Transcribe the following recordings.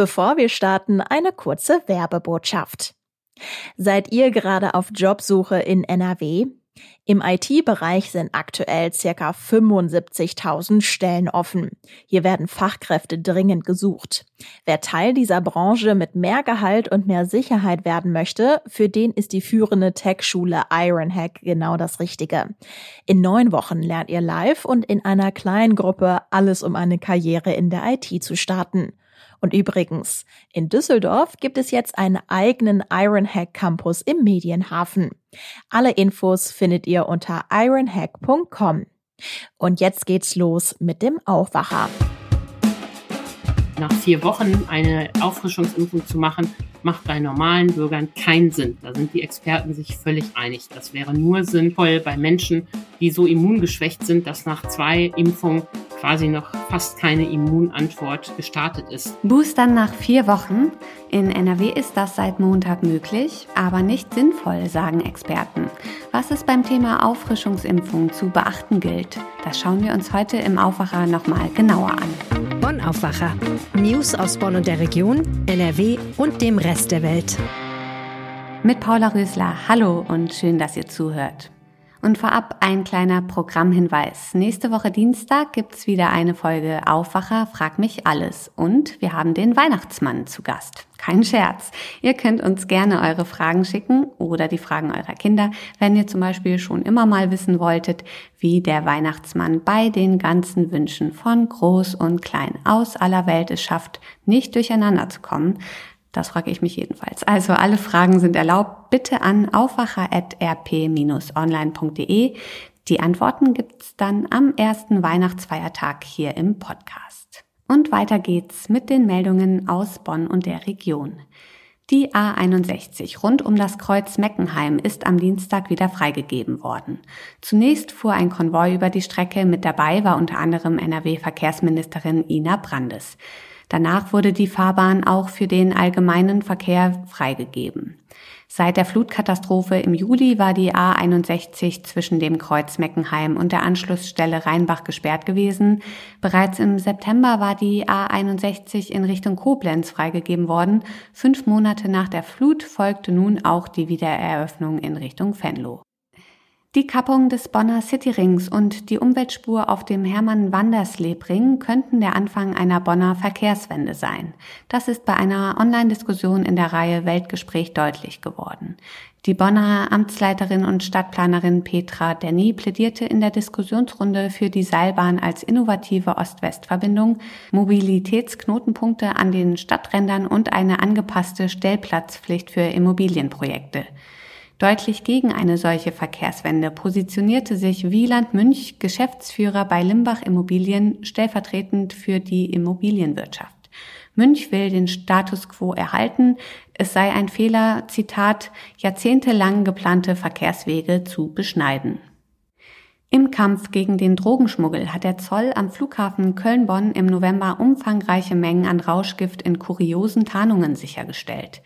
Bevor wir starten, eine kurze Werbebotschaft. Seid ihr gerade auf Jobsuche in NRW? Im IT-Bereich sind aktuell circa 75.000 Stellen offen. Hier werden Fachkräfte dringend gesucht. Wer Teil dieser Branche mit mehr Gehalt und mehr Sicherheit werden möchte, für den ist die führende Tech-Schule Ironhack genau das Richtige. In neun Wochen lernt ihr live und in einer kleinen Gruppe alles, um eine Karriere in der IT zu starten. Und übrigens, in Düsseldorf gibt es jetzt einen eigenen Ironhack Campus im Medienhafen. Alle Infos findet ihr unter ironhack.com. Und jetzt geht's los mit dem Aufwacher. Nach vier Wochen eine Auffrischungsimpfung zu machen, macht bei normalen Bürgern keinen Sinn. Da sind die Experten sich völlig einig. Das wäre nur sinnvoll bei Menschen, die so immungeschwächt sind, dass nach zwei Impfungen quasi noch fast keine Immunantwort gestartet ist. Boostern nach vier Wochen. In NRW ist das seit Montag möglich, aber nicht sinnvoll, sagen Experten. Was es beim Thema Auffrischungsimpfung zu beachten gilt, das schauen wir uns heute im Aufwacher nochmal genauer an. Bonn Aufwacher. News aus Bonn und der Region, NRW und dem Rest der Welt. Mit Paula Rösler. Hallo und schön, dass ihr zuhört. Und vorab ein kleiner Programmhinweis. Nächste Woche Dienstag gibt's wieder eine Folge Aufwacher, frag mich alles. Und wir haben den Weihnachtsmann zu Gast. Kein Scherz. Ihr könnt uns gerne eure Fragen schicken oder die Fragen eurer Kinder, wenn ihr zum Beispiel schon immer mal wissen wolltet, wie der Weihnachtsmann bei den ganzen Wünschen von groß und klein aus aller Welt es schafft, nicht durcheinander zu kommen. Das frage ich mich jedenfalls. Also alle Fragen sind erlaubt. Bitte an aufwacher.rp-online.de. Die Antworten gibt's dann am ersten Weihnachtsfeiertag hier im Podcast. Und weiter geht's mit den Meldungen aus Bonn und der Region. Die A61 rund um das Kreuz Meckenheim ist am Dienstag wieder freigegeben worden. Zunächst fuhr ein Konvoi über die Strecke, mit dabei war unter anderem NRW-Verkehrsministerin Ina Brandes. Danach wurde die Fahrbahn auch für den allgemeinen Verkehr freigegeben. Seit der Flutkatastrophe im Juli war die A61 zwischen dem Kreuz Meckenheim und der Anschlussstelle Rheinbach gesperrt gewesen. Bereits im September war die A61 in Richtung Koblenz freigegeben worden. Fünf Monate nach der Flut folgte nun auch die Wiedereröffnung in Richtung Venlo. Die Kappung des Bonner Cityrings und die Umweltspur auf dem Hermann-Wandersleb-Ring könnten der Anfang einer Bonner Verkehrswende sein. Das ist bei einer Online-Diskussion in der Reihe Weltgespräch deutlich geworden. Die Bonner Amtsleiterin und Stadtplanerin Petra Denny plädierte in der Diskussionsrunde für die Seilbahn als innovative Ost-West-Verbindung, Mobilitätsknotenpunkte an den Stadträndern und eine angepasste Stellplatzpflicht für Immobilienprojekte. Deutlich gegen eine solche Verkehrswende positionierte sich Wieland Münch, Geschäftsführer bei Limbach Immobilien, stellvertretend für die Immobilienwirtschaft. Münch will den Status quo erhalten. Es sei ein Fehler, Zitat, jahrzehntelang geplante Verkehrswege zu beschneiden. Im Kampf gegen den Drogenschmuggel hat der Zoll am Flughafen Köln-Bonn im November umfangreiche Mengen an Rauschgift in kuriosen Tarnungen sichergestellt.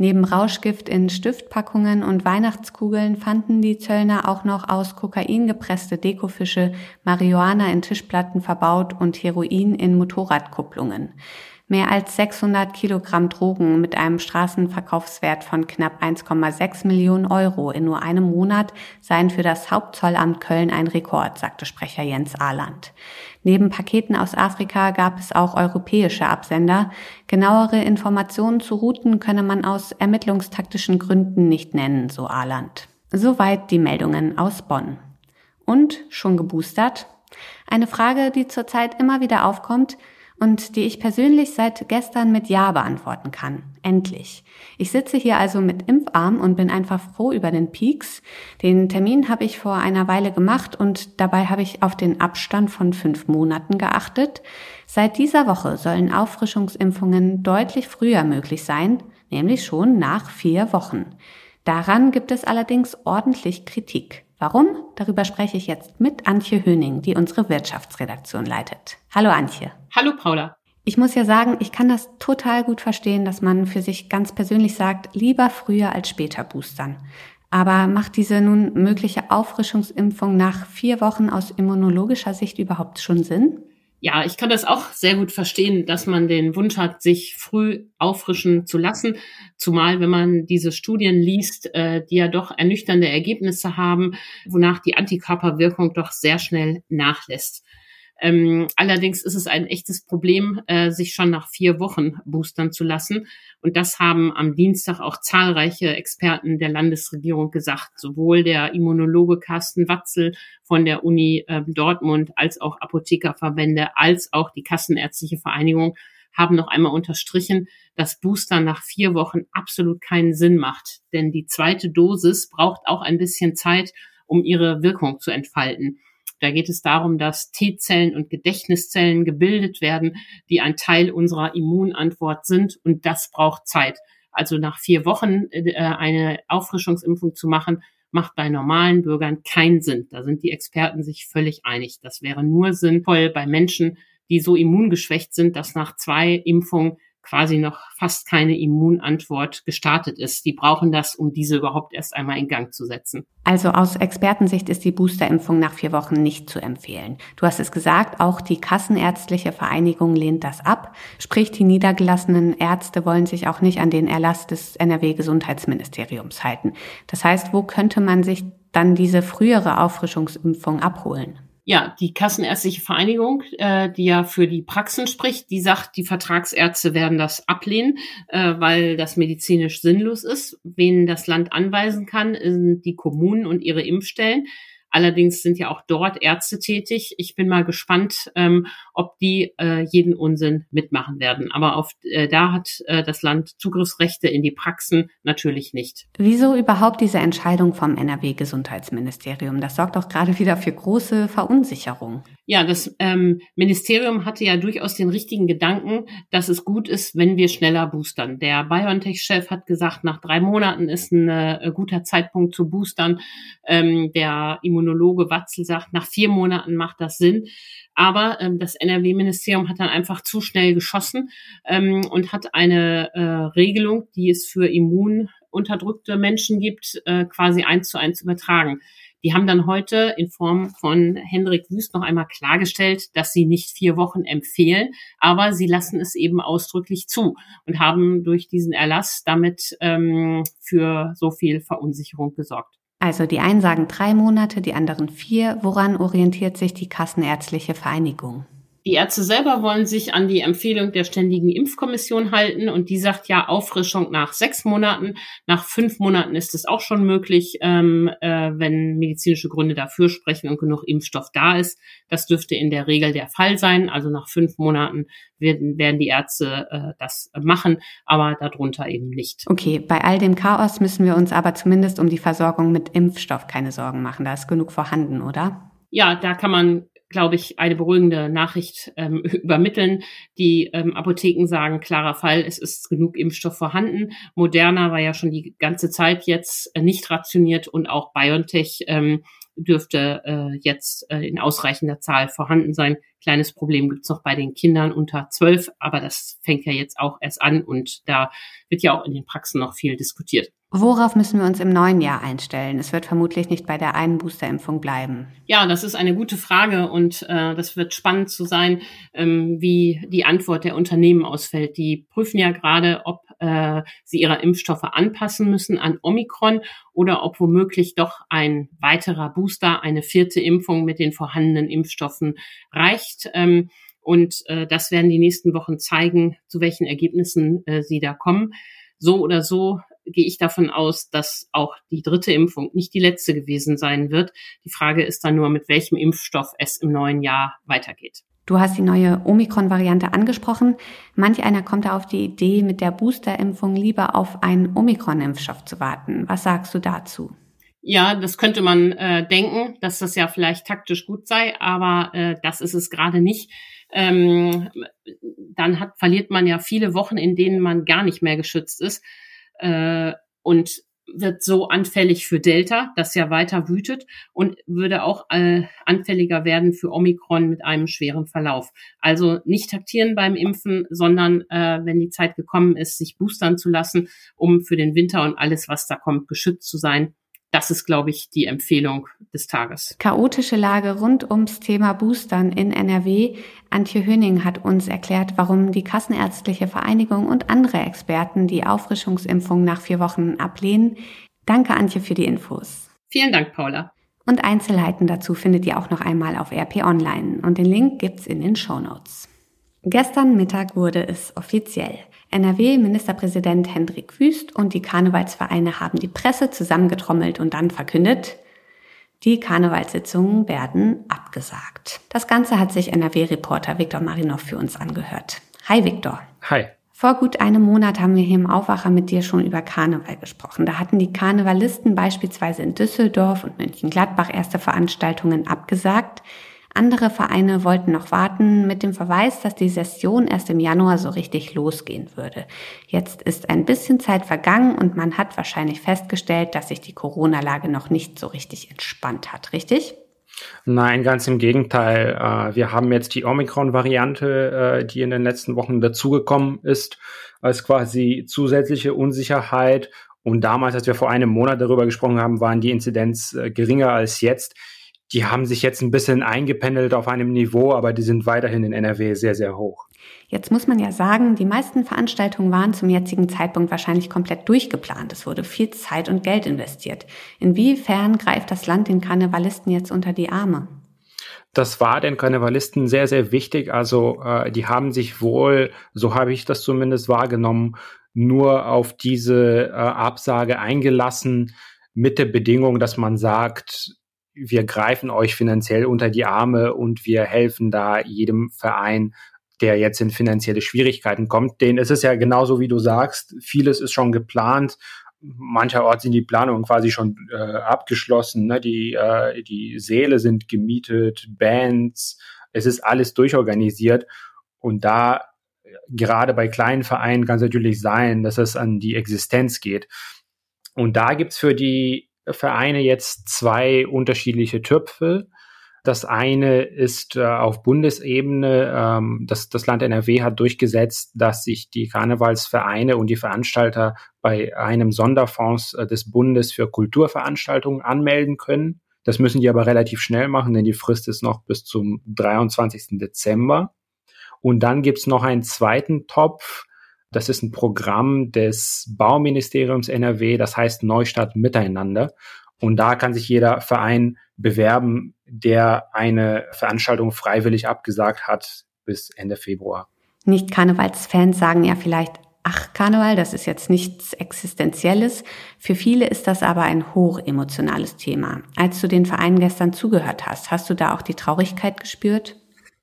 Neben Rauschgift in Stiftpackungen und Weihnachtskugeln fanden die Zöllner auch noch aus Kokain gepresste Dekofische, Marihuana in Tischplatten verbaut und Heroin in Motorradkupplungen. Mehr als 600 Kilogramm Drogen mit einem Straßenverkaufswert von knapp 1,6 Millionen Euro in nur einem Monat seien für das Hauptzollamt Köln ein Rekord, sagte Sprecher Jens Ahland. Neben Paketen aus Afrika gab es auch europäische Absender. Genauere Informationen zu Routen könne man aus ermittlungstaktischen Gründen nicht nennen, so Ahland. Soweit die Meldungen aus Bonn. Und schon geboostert? Eine Frage, die zurzeit immer wieder aufkommt, und die ich persönlich seit gestern mit Ja beantworten kann. Endlich. Ich sitze hier also mit Impfarm und bin einfach froh über den Peaks. Den Termin habe ich vor einer Weile gemacht und dabei habe ich auf den Abstand von fünf Monaten geachtet. Seit dieser Woche sollen Auffrischungsimpfungen deutlich früher möglich sein, nämlich schon nach vier Wochen. Daran gibt es allerdings ordentlich Kritik. Warum? Darüber spreche ich jetzt mit Antje Höning, die unsere Wirtschaftsredaktion leitet. Hallo Antje. Hallo Paula. Ich muss ja sagen, ich kann das total gut verstehen, dass man für sich ganz persönlich sagt, lieber früher als später boostern. Aber macht diese nun mögliche Auffrischungsimpfung nach vier Wochen aus immunologischer Sicht überhaupt schon Sinn? Ja, ich kann das auch sehr gut verstehen, dass man den Wunsch hat, sich früh auffrischen zu lassen. Zumal, wenn man diese Studien liest, äh, die ja doch ernüchternde Ergebnisse haben, wonach die Antikörperwirkung doch sehr schnell nachlässt. Ähm, allerdings ist es ein echtes Problem, äh, sich schon nach vier Wochen boostern zu lassen. Und das haben am Dienstag auch zahlreiche Experten der Landesregierung gesagt. Sowohl der Immunologe Carsten Watzel von der Uni äh, Dortmund als auch Apothekerverbände als auch die Kassenärztliche Vereinigung haben noch einmal unterstrichen, dass Booster nach vier Wochen absolut keinen Sinn macht. Denn die zweite Dosis braucht auch ein bisschen Zeit, um ihre Wirkung zu entfalten. Da geht es darum, dass T-Zellen und Gedächtniszellen gebildet werden, die ein Teil unserer Immunantwort sind. Und das braucht Zeit. Also nach vier Wochen äh, eine Auffrischungsimpfung zu machen, macht bei normalen Bürgern keinen Sinn. Da sind die Experten sich völlig einig. Das wäre nur sinnvoll bei Menschen, die so immungeschwächt sind, dass nach zwei Impfungen quasi noch fast keine Immunantwort gestartet ist. Die brauchen das, um diese überhaupt erst einmal in Gang zu setzen. Also aus Expertensicht ist die Boosterimpfung nach vier Wochen nicht zu empfehlen. Du hast es gesagt, auch die Kassenärztliche Vereinigung lehnt das ab. Sprich, die niedergelassenen Ärzte wollen sich auch nicht an den Erlass des NRW-Gesundheitsministeriums halten. Das heißt, wo könnte man sich dann diese frühere Auffrischungsimpfung abholen? Ja, die Kassenärztliche Vereinigung, äh, die ja für die Praxen spricht, die sagt, die Vertragsärzte werden das ablehnen, äh, weil das medizinisch sinnlos ist. Wen das Land anweisen kann, sind die Kommunen und ihre Impfstellen. Allerdings sind ja auch dort Ärzte tätig. Ich bin mal gespannt, ähm, ob die äh, jeden Unsinn mitmachen werden. Aber auf, äh, da hat äh, das Land Zugriffsrechte in die Praxen natürlich nicht. Wieso überhaupt diese Entscheidung vom NRW-Gesundheitsministerium? Das sorgt doch gerade wieder für große Verunsicherung. Ja, das ähm, Ministerium hatte ja durchaus den richtigen Gedanken, dass es gut ist, wenn wir schneller boostern. Der BioNTech-Chef hat gesagt, nach drei Monaten ist ein äh, guter Zeitpunkt zu boostern. Ähm, der Immunologe Watzel sagt, nach vier Monaten macht das Sinn. Aber ähm, das NRW-Ministerium hat dann einfach zu schnell geschossen ähm, und hat eine äh, Regelung, die es für immununterdrückte Menschen gibt, äh, quasi eins zu eins übertragen. Die haben dann heute in Form von Hendrik Wüst noch einmal klargestellt, dass sie nicht vier Wochen empfehlen, aber sie lassen es eben ausdrücklich zu und haben durch diesen Erlass damit ähm, für so viel Verunsicherung gesorgt. Also die einen sagen drei Monate, die anderen vier. Woran orientiert sich die Kassenärztliche Vereinigung? Die Ärzte selber wollen sich an die Empfehlung der Ständigen Impfkommission halten und die sagt ja Auffrischung nach sechs Monaten. Nach fünf Monaten ist es auch schon möglich, ähm, äh, wenn medizinische Gründe dafür sprechen und genug Impfstoff da ist. Das dürfte in der Regel der Fall sein. Also nach fünf Monaten werden, werden die Ärzte äh, das machen, aber darunter eben nicht. Okay, bei all dem Chaos müssen wir uns aber zumindest um die Versorgung mit Impfstoff keine Sorgen machen. Da ist genug vorhanden, oder? Ja, da kann man glaube ich, eine beruhigende Nachricht ähm, übermitteln. Die ähm, Apotheken sagen, klarer Fall, es ist genug Impfstoff vorhanden. Moderna war ja schon die ganze Zeit jetzt äh, nicht rationiert und auch BioNTech ähm, dürfte äh, jetzt äh, in ausreichender Zahl vorhanden sein. Kleines Problem gibt's noch bei den Kindern unter zwölf, aber das fängt ja jetzt auch erst an und da wird ja auch in den Praxen noch viel diskutiert. Worauf müssen wir uns im neuen Jahr einstellen? Es wird vermutlich nicht bei der einen Boosterimpfung bleiben. Ja, das ist eine gute Frage und äh, das wird spannend zu sein, ähm, wie die Antwort der Unternehmen ausfällt. Die prüfen ja gerade, ob äh, sie ihre Impfstoffe anpassen müssen an Omikron oder ob womöglich doch ein weiterer Booster, eine vierte Impfung mit den vorhandenen Impfstoffen reicht. Ähm, und äh, das werden die nächsten Wochen zeigen, zu welchen Ergebnissen äh, sie da kommen. So oder so gehe ich davon aus, dass auch die dritte Impfung nicht die letzte gewesen sein wird. Die Frage ist dann nur, mit welchem Impfstoff es im neuen Jahr weitergeht. Du hast die neue Omikron-Variante angesprochen. Manch einer kommt da auf die Idee, mit der Boosterimpfung lieber auf einen Omikron-Impfstoff zu warten. Was sagst du dazu? Ja, das könnte man äh, denken, dass das ja vielleicht taktisch gut sei, aber äh, das ist es gerade nicht. Ähm, dann hat, verliert man ja viele Wochen, in denen man gar nicht mehr geschützt ist äh, und wird so anfällig für Delta, das ja weiter wütet und würde auch äh, anfälliger werden für Omikron mit einem schweren Verlauf. Also nicht taktieren beim Impfen, sondern äh, wenn die Zeit gekommen ist, sich boostern zu lassen, um für den Winter und alles, was da kommt, geschützt zu sein. Das ist, glaube ich, die Empfehlung des Tages. Chaotische Lage rund ums Thema Boostern in NRW. Antje Höning hat uns erklärt, warum die Kassenärztliche Vereinigung und andere Experten die Auffrischungsimpfung nach vier Wochen ablehnen. Danke, Antje, für die Infos. Vielen Dank, Paula. Und Einzelheiten dazu findet ihr auch noch einmal auf RP Online und den Link gibt's in den Show Notes. Gestern Mittag wurde es offiziell. NRW-Ministerpräsident Hendrik Wüst und die Karnevalsvereine haben die Presse zusammengetrommelt und dann verkündet, die Karnevalssitzungen werden abgesagt. Das Ganze hat sich NRW-Reporter Viktor Marinov für uns angehört. Hi Viktor. Hi. Vor gut einem Monat haben wir hier im Aufwacher mit dir schon über Karneval gesprochen. Da hatten die Karnevalisten beispielsweise in Düsseldorf und Mönchengladbach erste Veranstaltungen abgesagt. Andere Vereine wollten noch warten mit dem Verweis, dass die Session erst im Januar so richtig losgehen würde. Jetzt ist ein bisschen Zeit vergangen und man hat wahrscheinlich festgestellt, dass sich die Corona-Lage noch nicht so richtig entspannt hat, richtig? Nein, ganz im Gegenteil. Äh, wir haben jetzt die Omikron-Variante, äh, die in den letzten Wochen dazugekommen ist, als quasi zusätzliche Unsicherheit. Und damals, als wir vor einem Monat darüber gesprochen haben, waren die Inzidenz äh, geringer als jetzt. Die haben sich jetzt ein bisschen eingependelt auf einem Niveau, aber die sind weiterhin in NRW sehr, sehr hoch. Jetzt muss man ja sagen, die meisten Veranstaltungen waren zum jetzigen Zeitpunkt wahrscheinlich komplett durchgeplant. Es wurde viel Zeit und Geld investiert. Inwiefern greift das Land den Karnevalisten jetzt unter die Arme? Das war den Karnevalisten sehr, sehr wichtig. Also äh, die haben sich wohl, so habe ich das zumindest wahrgenommen, nur auf diese äh, Absage eingelassen mit der Bedingung, dass man sagt, wir greifen euch finanziell unter die Arme und wir helfen da jedem Verein der jetzt in finanzielle Schwierigkeiten kommt. Den ist es ja genauso, wie du sagst. Vieles ist schon geplant. Mancherorts sind die Planungen quasi schon äh, abgeschlossen. Ne? Die, äh, die Säle sind gemietet, Bands. Es ist alles durchorganisiert. Und da, gerade bei kleinen Vereinen, kann es natürlich sein, dass es an die Existenz geht. Und da gibt's für die Vereine jetzt zwei unterschiedliche Töpfe. Das eine ist äh, auf Bundesebene, ähm, das, das Land NRW hat durchgesetzt, dass sich die Karnevalsvereine und die Veranstalter bei einem Sonderfonds äh, des Bundes für Kulturveranstaltungen anmelden können. Das müssen die aber relativ schnell machen, denn die Frist ist noch bis zum 23. Dezember. Und dann gibt's noch einen zweiten Topf. Das ist ein Programm des Bauministeriums NRW, das heißt Neustadt Miteinander. Und da kann sich jeder Verein bewerben, der eine Veranstaltung freiwillig abgesagt hat bis Ende Februar. Nicht-Karnevalsfans sagen ja vielleicht, ach, Karneval, das ist jetzt nichts Existenzielles. Für viele ist das aber ein hochemotionales Thema. Als du den Vereinen gestern zugehört hast, hast du da auch die Traurigkeit gespürt?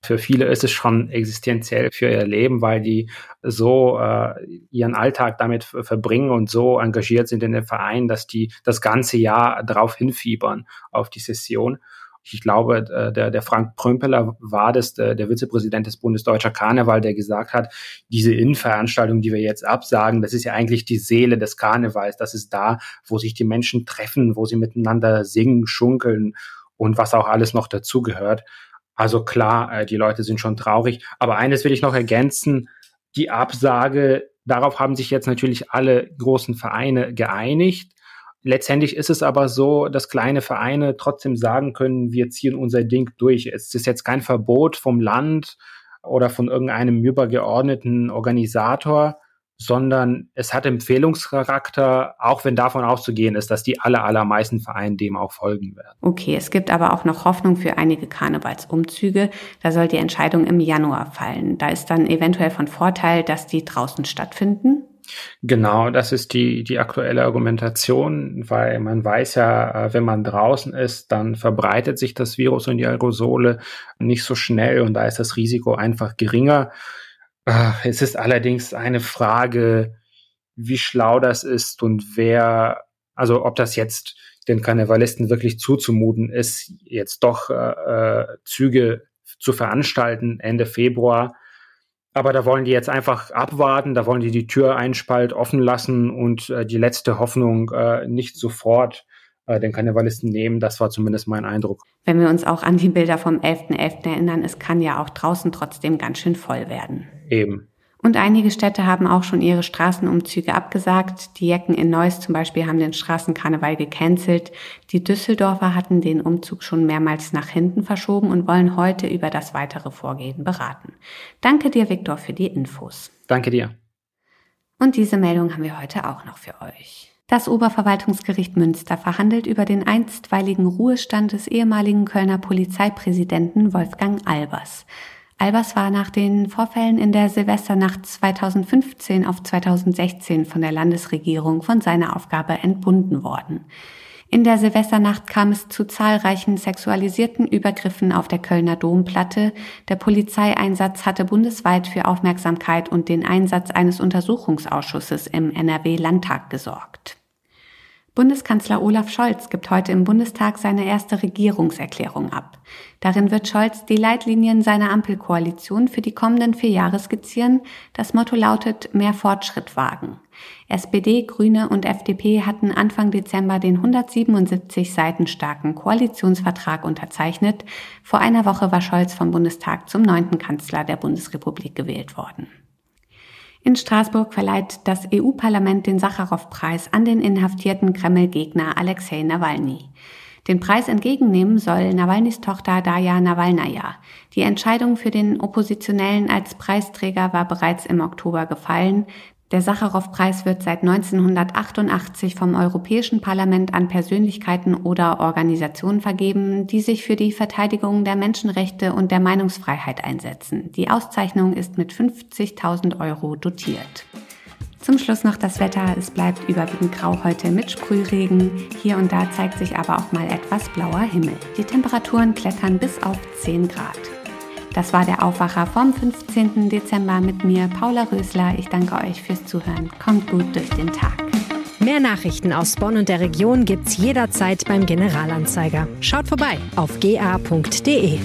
Für viele ist es schon existenziell für ihr Leben, weil die so äh, ihren Alltag damit verbringen und so engagiert sind in den Verein, dass die das ganze Jahr darauf hinfiebern auf die Session. Ich glaube, äh, der, der Frank Prümpeler war das, der, Vizepräsident des Bundesdeutscher Karneval, der gesagt hat, diese Innenveranstaltung, die wir jetzt absagen, das ist ja eigentlich die Seele des Karnevals. Das ist da, wo sich die Menschen treffen, wo sie miteinander singen, schunkeln und was auch alles noch dazugehört. Also klar, äh, die Leute sind schon traurig. Aber eines will ich noch ergänzen. Die Absage, darauf haben sich jetzt natürlich alle großen Vereine geeinigt. Letztendlich ist es aber so, dass kleine Vereine trotzdem sagen können, wir ziehen unser Ding durch. Es ist jetzt kein Verbot vom Land oder von irgendeinem übergeordneten Organisator, sondern es hat Empfehlungscharakter, auch wenn davon auszugehen ist, dass die aller, allermeisten Vereine dem auch folgen werden. Okay, es gibt aber auch noch Hoffnung für einige Karnevalsumzüge. Da soll die Entscheidung im Januar fallen. Da ist dann eventuell von Vorteil, dass die draußen stattfinden. Genau, das ist die, die aktuelle Argumentation, weil man weiß ja, äh, wenn man draußen ist, dann verbreitet sich das Virus und die Aerosole nicht so schnell und da ist das Risiko einfach geringer. Ah, es ist allerdings eine Frage, wie schlau das ist und wer, also ob das jetzt den Karnevalisten wirklich zuzumuten ist, jetzt doch äh, äh, Züge zu veranstalten Ende Februar. Aber da wollen die jetzt einfach abwarten, da wollen die die Tür einspalt offen lassen und äh, die letzte Hoffnung äh, nicht sofort äh, den Karnevalisten nehmen. Das war zumindest mein Eindruck. Wenn wir uns auch an die Bilder vom 11.11. .11. erinnern, es kann ja auch draußen trotzdem ganz schön voll werden. Eben. Und einige Städte haben auch schon ihre Straßenumzüge abgesagt. Die Jecken in Neuss zum Beispiel haben den Straßenkarneval gecancelt. Die Düsseldorfer hatten den Umzug schon mehrmals nach hinten verschoben und wollen heute über das weitere Vorgehen beraten. Danke dir, Viktor, für die Infos. Danke dir. Und diese Meldung haben wir heute auch noch für euch. Das Oberverwaltungsgericht Münster verhandelt über den einstweiligen Ruhestand des ehemaligen Kölner Polizeipräsidenten Wolfgang Albers. Albers war nach den Vorfällen in der Silvesternacht 2015 auf 2016 von der Landesregierung von seiner Aufgabe entbunden worden. In der Silvesternacht kam es zu zahlreichen sexualisierten Übergriffen auf der Kölner Domplatte. Der Polizeieinsatz hatte bundesweit für Aufmerksamkeit und den Einsatz eines Untersuchungsausschusses im NRW-Landtag gesorgt. Bundeskanzler Olaf Scholz gibt heute im Bundestag seine erste Regierungserklärung ab. Darin wird Scholz die Leitlinien seiner Ampelkoalition für die kommenden vier Jahre skizzieren. Das Motto lautet mehr Fortschritt wagen. SPD, Grüne und FDP hatten Anfang Dezember den 177 Seiten starken Koalitionsvertrag unterzeichnet. Vor einer Woche war Scholz vom Bundestag zum neunten Kanzler der Bundesrepublik gewählt worden. In Straßburg verleiht das EU-Parlament den Sacharow-Preis an den inhaftierten Kreml-Gegner Alexei Nawalny. Den Preis entgegennehmen soll Nawalnys Tochter Daya Nawalnaja. Die Entscheidung für den Oppositionellen als Preisträger war bereits im Oktober gefallen. Der Sacharow-Preis wird seit 1988 vom Europäischen Parlament an Persönlichkeiten oder Organisationen vergeben, die sich für die Verteidigung der Menschenrechte und der Meinungsfreiheit einsetzen. Die Auszeichnung ist mit 50.000 Euro dotiert. Zum Schluss noch das Wetter. Es bleibt überwiegend grau heute mit Sprühregen. Hier und da zeigt sich aber auch mal etwas blauer Himmel. Die Temperaturen klettern bis auf 10 Grad. Das war der Aufwacher vom 15. Dezember mit mir, Paula Rösler. Ich danke euch fürs Zuhören. Kommt gut durch den Tag. Mehr Nachrichten aus Bonn und der Region gibt's jederzeit beim Generalanzeiger. Schaut vorbei auf ga.de.